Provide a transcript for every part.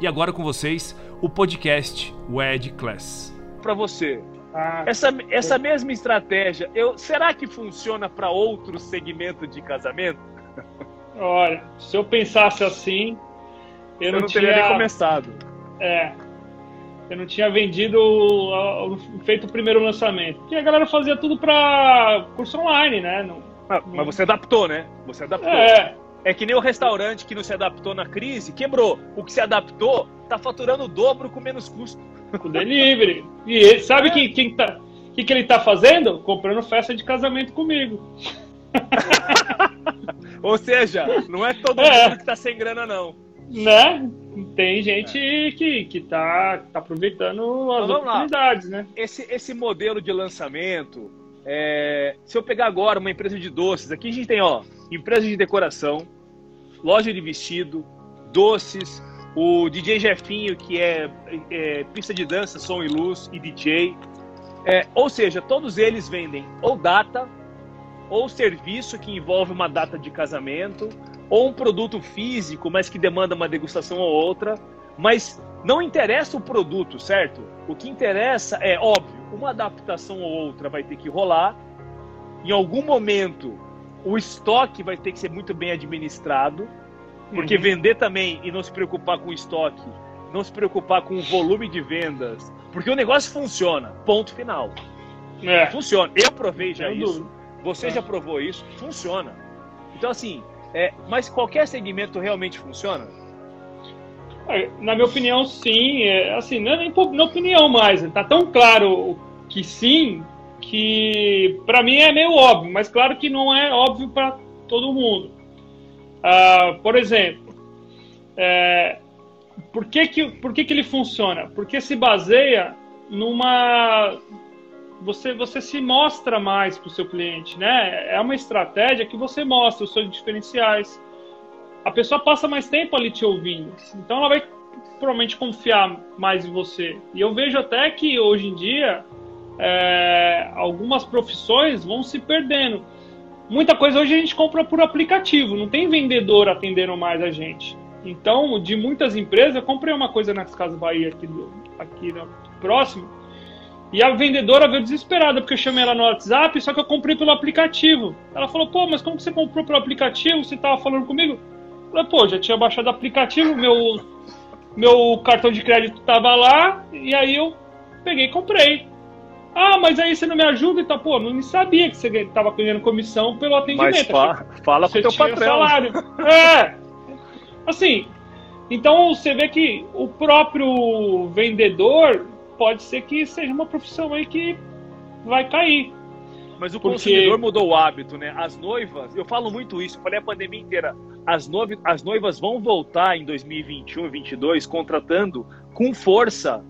E agora com vocês, o podcast WED Class. Para você, ah, essa, essa mesma estratégia, eu, será que funciona para outro segmento de casamento? Olha, se eu pensasse assim, eu, eu não, não tinha teria nem começado. É, eu não tinha vendido, feito o primeiro lançamento. Porque a galera fazia tudo para curso online, né? Não, ah, mas você adaptou, né? Você adaptou. É, é que nem o restaurante que não se adaptou na crise, quebrou. O que se adaptou tá faturando o dobro com menos custo. Com delivery. E ele, sabe é. quem, quem tá, que, que ele tá fazendo? Comprando festa de casamento comigo. Ou seja, não é todo é. mundo que tá sem grana, não. Né? Tem gente é. que, que tá, tá aproveitando as então, oportunidades, lá. né? Esse, esse modelo de lançamento, é, se eu pegar agora uma empresa de doces, aqui a gente tem, ó, empresa de decoração, loja de vestido, doces, o DJ Jefinho, que é, é pista de dança, som e luz, e DJ. É, ou seja, todos eles vendem ou data, ou serviço que envolve uma data de casamento, ou um produto físico, mas que demanda uma degustação ou outra. Mas não interessa o produto, certo? O que interessa é, óbvio, uma adaptação ou outra vai ter que rolar. Em algum momento, o estoque vai ter que ser muito bem administrado, porque uhum. vender também e não se preocupar com o estoque, não se preocupar com o volume de vendas, porque o negócio funciona, ponto final. É. Funciona. Eu provei já isso, você é. já provou isso, funciona. Então, assim, é, mas qualquer segmento realmente funciona? É, na minha opinião, sim. É, assim, não é nem na opinião mais. Tá tão claro que sim, que para mim é meio óbvio, mas claro que não é óbvio para todo mundo. Uh, por exemplo, é, por, que, que, por que, que ele funciona? Porque se baseia numa. Você, você se mostra mais para o seu cliente, né? É uma estratégia que você mostra os seus diferenciais. A pessoa passa mais tempo ali te ouvindo, então ela vai provavelmente confiar mais em você. E eu vejo até que hoje em dia é, algumas profissões vão se perdendo. Muita coisa hoje a gente compra por aplicativo, não tem vendedor atendendo mais a gente. Então, de muitas empresas, eu comprei uma coisa nas Casas Bahia aqui, do, aqui no, próximo, e a vendedora veio desesperada, porque eu chamei ela no WhatsApp, só que eu comprei pelo aplicativo. Ela falou, pô, mas como que você comprou pelo aplicativo? Você estava falando comigo? Eu falei, pô, já tinha baixado o aplicativo, meu, meu cartão de crédito estava lá, e aí eu peguei e comprei. Ah, mas aí você não me ajuda e tá, pô, não sabia que você estava ganhando comissão pelo atendimento. Mas fa fala pro teu patrão. Salário. é. Assim, então você vê que o próprio vendedor pode ser que seja uma profissão aí que vai cair. Mas o porque... consumidor mudou o hábito, né? As noivas, eu falo muito isso, eu falei a pandemia inteira. As, noiv as noivas vão voltar em 2021, 2022 contratando com força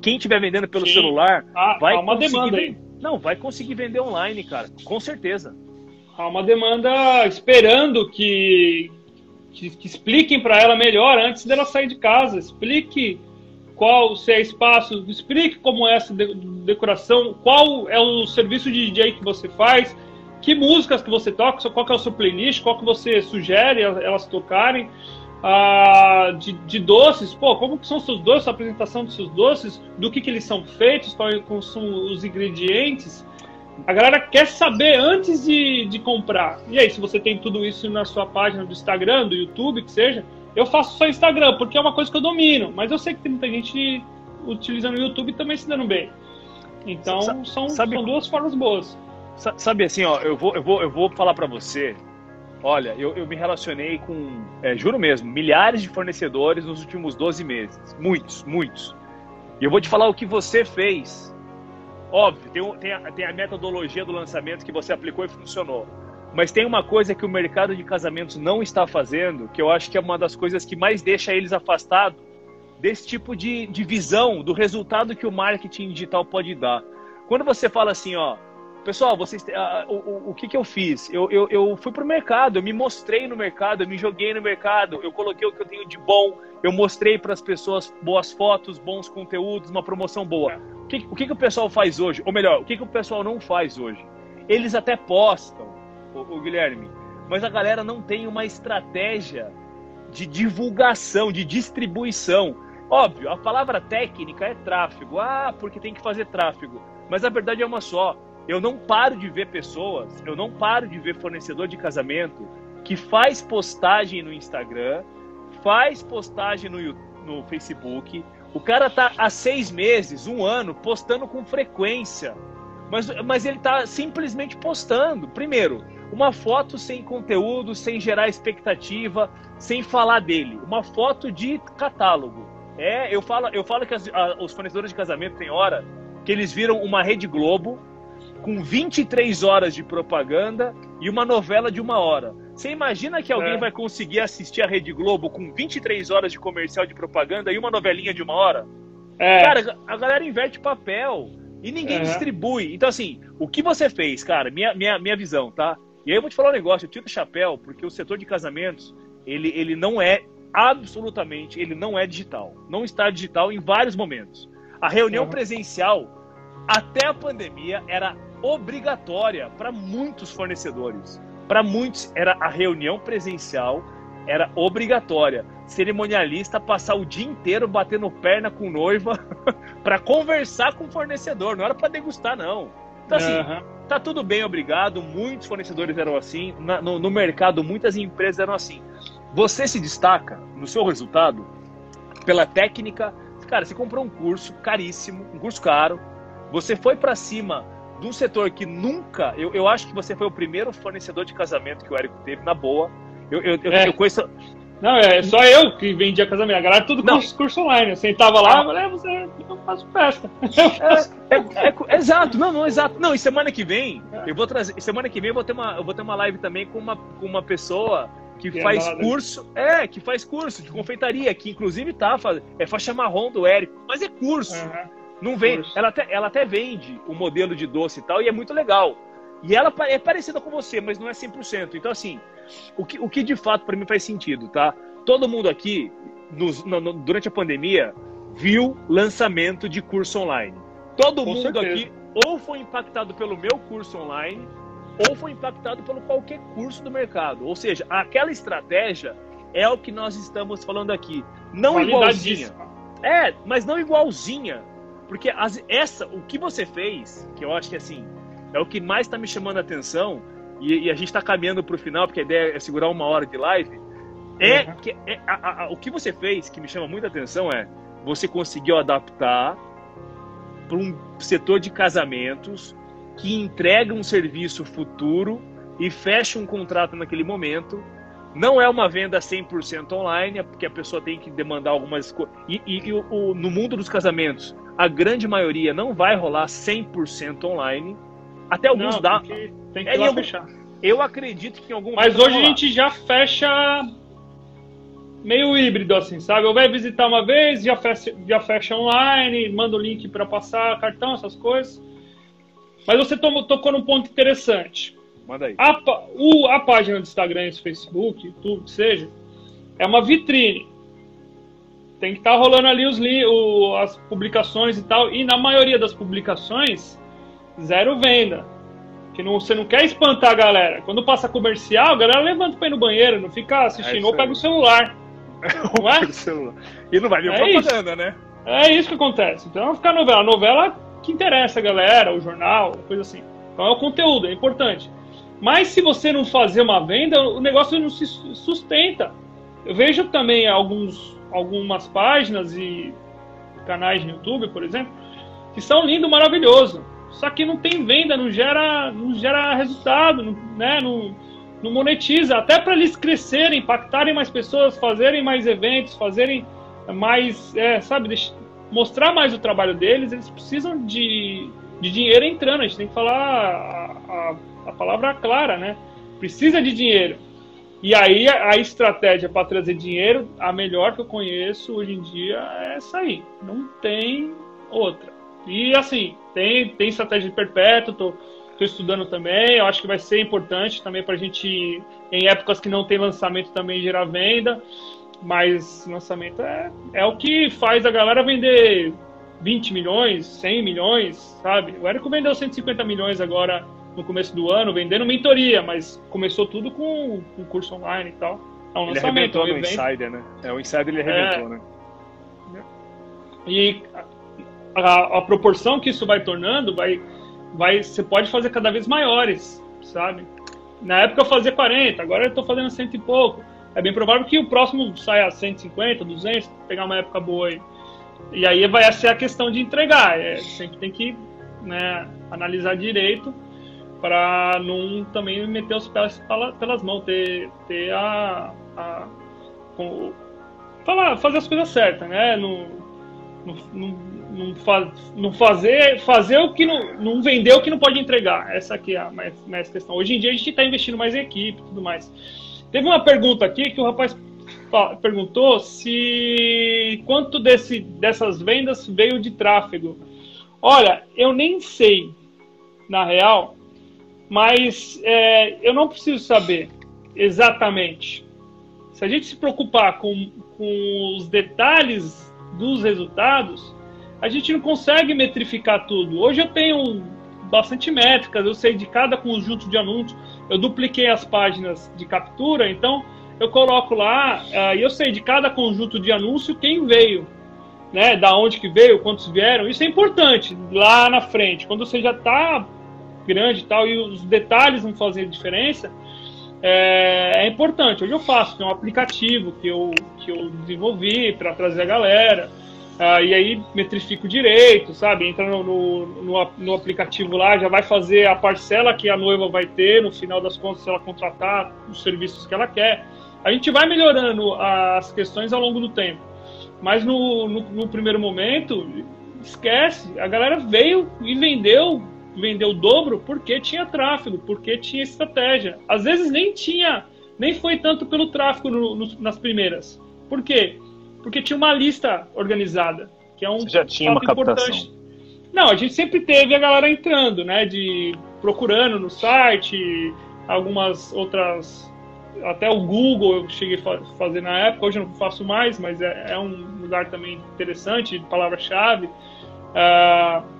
quem estiver vendendo pelo Sim. celular há, vai há uma demanda aí. Não, vai conseguir vender online, cara, com certeza. Há uma demanda esperando que, que, que expliquem para ela melhor antes dela sair de casa. Explique qual se é espaço, explique como é essa decoração, qual é o serviço de DJ que você faz, que músicas que você toca, qual que é o seu playlist, qual que você sugere elas tocarem ah, de, de, doces, pô, como que são seus doces, a apresentação dos seus doces, do que, que eles são feitos, quais são os ingredientes. A galera quer saber antes de, de comprar. E aí, se você tem tudo isso na sua página do Instagram, do YouTube, que seja, eu faço só Instagram, porque é uma coisa que eu domino. Mas eu sei que tem muita gente utilizando o YouTube também se dando bem. Então, são, sabe, são duas formas boas. Sabe assim, ó, eu vou, eu vou, eu vou falar para você Olha, eu, eu me relacionei com, é, juro mesmo, milhares de fornecedores nos últimos 12 meses. Muitos, muitos. E eu vou te falar o que você fez. Óbvio, tem, tem, a, tem a metodologia do lançamento que você aplicou e funcionou. Mas tem uma coisa que o mercado de casamentos não está fazendo, que eu acho que é uma das coisas que mais deixa eles afastados desse tipo de, de visão do resultado que o marketing digital pode dar. Quando você fala assim, ó, pessoal, vocês, o, o, que, que eu fiz? Eu, eu, eu fui para o mercado, eu me mostrei no mercado, eu me joguei no mercado, eu coloquei o que eu tenho de bom, eu mostrei para as pessoas boas fotos, bons conteúdos, uma promoção boa. O que, o que, que o pessoal faz hoje? Ou melhor, o que, que o pessoal não faz hoje? Eles até postam, o, o Guilherme. Mas a galera não tem uma estratégia de divulgação, de distribuição. Óbvio, a palavra técnica é tráfego. Ah, porque tem que fazer tráfego. Mas a verdade é uma só. Eu não paro de ver pessoas, eu não paro de ver fornecedor de casamento que faz postagem no Instagram, faz postagem no, no Facebook. O cara tá há seis meses, um ano, postando com frequência. Mas, mas ele tá simplesmente postando. Primeiro, uma foto sem conteúdo, sem gerar expectativa, sem falar dele. Uma foto de catálogo. É, eu falo, eu falo que as, a, os fornecedores de casamento têm hora que eles viram uma Rede Globo com 23 horas de propaganda e uma novela de uma hora. Você imagina que alguém é. vai conseguir assistir a Rede Globo com 23 horas de comercial de propaganda e uma novelinha de uma hora? É. Cara, a galera inverte papel e ninguém é. distribui. Então, assim, o que você fez, cara, minha, minha, minha visão, tá? E aí eu vou te falar um negócio, eu tiro o chapéu, porque o setor de casamentos, ele, ele não é absolutamente, ele não é digital. Não está digital em vários momentos. A reunião uhum. presencial, até a pandemia, era obrigatória para muitos fornecedores. Para muitos, era a reunião presencial, era obrigatória. Cerimonialista passar o dia inteiro batendo perna com noiva para conversar com o fornecedor, não era para degustar, não. Então, assim, uhum. tá tudo bem, obrigado. Muitos fornecedores eram assim. Na, no, no mercado, muitas empresas eram assim. Você se destaca no seu resultado pela técnica. Cara, você comprou um curso caríssimo, um curso caro. Você foi para cima de um setor que nunca. Eu, eu acho que você foi o primeiro fornecedor de casamento que o Érico teve, na boa. Eu, eu, eu, é. eu conheço. Não, é só eu que vendia casamento. A galera tudo curso, curso online. Eu sentava lá, ah. e você eu faço festa. É, é, é, exato, não, não, exato. Não, e semana que vem, eu vou trazer. Semana que vem eu vou ter uma, eu vou ter uma live também com uma, com uma pessoa que, que faz curso. É, que faz curso de confeitaria, que inclusive tá, é faixa marrom do Érico, mas é curso. Uhum. Não vende. Ela até, ela até vende o modelo de doce e tal, e é muito legal. E ela é parecida com você, mas não é 100%. Então, assim, o que, o que de fato para mim faz sentido, tá? Todo mundo aqui, nos, no, no, durante a pandemia, viu lançamento de curso online. Todo Com mundo certeza. aqui ou foi impactado pelo meu curso online ou foi impactado pelo qualquer curso do mercado. Ou seja, aquela estratégia é o que nós estamos falando aqui. Não igualzinha. É, mas não igualzinha. Porque as, essa, o que você fez, que eu acho que assim, é o que mais está me chamando a atenção, e, e a gente está caminhando para o final, porque a ideia é segurar uma hora de live, é uhum. que é, a, a, o que você fez, que me chama muita atenção, é você conseguiu adaptar para um setor de casamentos que entrega um serviço futuro e fecha um contrato naquele momento. Não é uma venda 100% online, é porque a pessoa tem que demandar algumas coisas. E, e, e o, no mundo dos casamentos, a grande maioria não vai rolar 100% online. Até alguns não, dá. Tem que, é, algum... fechar. Eu acredito que em algum Mas hoje a gente já fecha meio híbrido, assim, sabe? Eu vai visitar uma vez, já fecha, já fecha online, manda o link para passar cartão, essas coisas. Mas você tocou num ponto interessante. Manda aí. A, o, a página do Instagram e Facebook, tudo que seja, é uma vitrine. Tem que estar tá rolando ali os, o, as publicações e tal. E na maioria das publicações, zero venda. Que não, você não quer espantar a galera. Quando passa comercial, a galera levanta para ir no banheiro, não fica assistindo, é ou pega o celular. Não é? E não vai vir é propaganda, isso. né? É isso que acontece. Então vai ficar novela. A novela que interessa a galera, o jornal, coisa assim. Então é o conteúdo, é importante. Mas se você não fazer uma venda, o negócio não se sustenta. Eu vejo também alguns, algumas páginas e canais no YouTube, por exemplo, que são lindo, maravilhoso. Só que não tem venda, não gera, não gera resultado, não, né? Não, não monetiza. Até para eles crescerem, impactarem mais pessoas, fazerem mais eventos, fazerem mais, é, sabe, mostrar mais o trabalho deles, eles precisam de, de dinheiro entrando. A gente tem que falar a, a, a palavra clara, né? Precisa de dinheiro. E aí a estratégia para trazer dinheiro, a melhor que eu conheço hoje em dia é essa aí. Não tem outra. E assim, tem, tem estratégia de perpétuo, tô, tô estudando também. Eu acho que vai ser importante também para a gente, em épocas que não tem lançamento, também gerar venda. Mas lançamento é, é o que faz a galera vender 20 milhões, 100 milhões, sabe? O Érico vendeu 150 milhões agora no começo do ano, vendendo mentoria, mas começou tudo com, com curso online e tal. É um ele arrebentou no Insider, né? É, o Insider ele arrebentou, é... né? E a, a, proporção que isso vai tornando, vai, vai, você pode fazer cada vez maiores, sabe? Na época eu fazia 40, agora eu estou fazendo cento e pouco. É bem provável que o próximo saia 150, 200, pegar uma época boa aí. E aí vai ser a questão de entregar. É, sempre tem que né, analisar direito para não também meter os pés pelas mãos, ter, ter a, a com, falar, fazer as coisas certas, né? Não, não, não, faz, não fazer, fazer o que não, não vender o que não pode entregar. Essa aqui é a mais, mais questão. Hoje em dia a gente está investindo mais em equipe, tudo mais. Teve uma pergunta aqui que o rapaz perguntou se quanto desse, dessas vendas veio de tráfego. Olha, eu nem sei, na real, mas é, eu não preciso saber exatamente. Se a gente se preocupar com, com os detalhes dos resultados, a gente não consegue metrificar tudo. Hoje eu tenho bastante métricas, eu sei de cada conjunto de anúncios, eu dupliquei as páginas de captura, então eu coloco lá uh, e eu sei de cada conjunto de anúncio quem veio, né, da onde que veio, quantos vieram. Isso é importante lá na frente, quando você já está grande e tal, e os detalhes não fazem diferença, é, é, importante. Hoje eu faço, tem um aplicativo que eu, que eu desenvolvi para trazer a galera, uh, e aí metrifico direito, sabe? Entra no, no, no, no, aplicativo lá, já vai fazer a parcela que a noiva vai ter, no final das contas, se ela contratar os serviços que ela quer. A gente vai melhorando as questões ao longo do tempo. Mas no, no, no primeiro momento, esquece, a galera veio e vendeu vendeu o dobro porque tinha tráfego, porque tinha estratégia. Às vezes nem tinha, nem foi tanto pelo tráfego no, no, nas primeiras. Por quê? Porque tinha uma lista organizada, que é um Você já tinha uma importante. Captação. Não, a gente sempre teve a galera entrando, né, de procurando no site, algumas outras até o Google eu cheguei a fazer na época, hoje eu não faço mais, mas é, é um lugar também interessante, palavra-chave. Uh,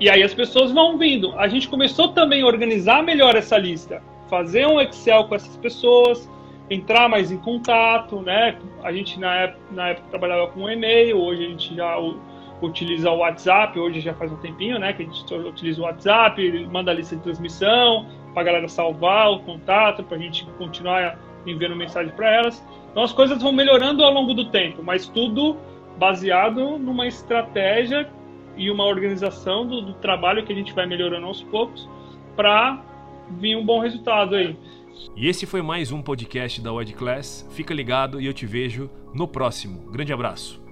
e aí as pessoas vão vindo. A gente começou também a organizar melhor essa lista, fazer um Excel com essas pessoas, entrar mais em contato, né? A gente na época, na época trabalhava com e-mail, hoje a gente já utiliza o WhatsApp, hoje já faz um tempinho, né? Que a gente utiliza o WhatsApp, manda a lista de transmissão, para a galera salvar o contato, para a gente continuar enviando mensagem para elas. Então as coisas vão melhorando ao longo do tempo, mas tudo baseado numa estratégia e uma organização do, do trabalho que a gente vai melhorando aos poucos para vir um bom resultado aí. E esse foi mais um podcast da Wed Class. Fica ligado e eu te vejo no próximo. Grande abraço.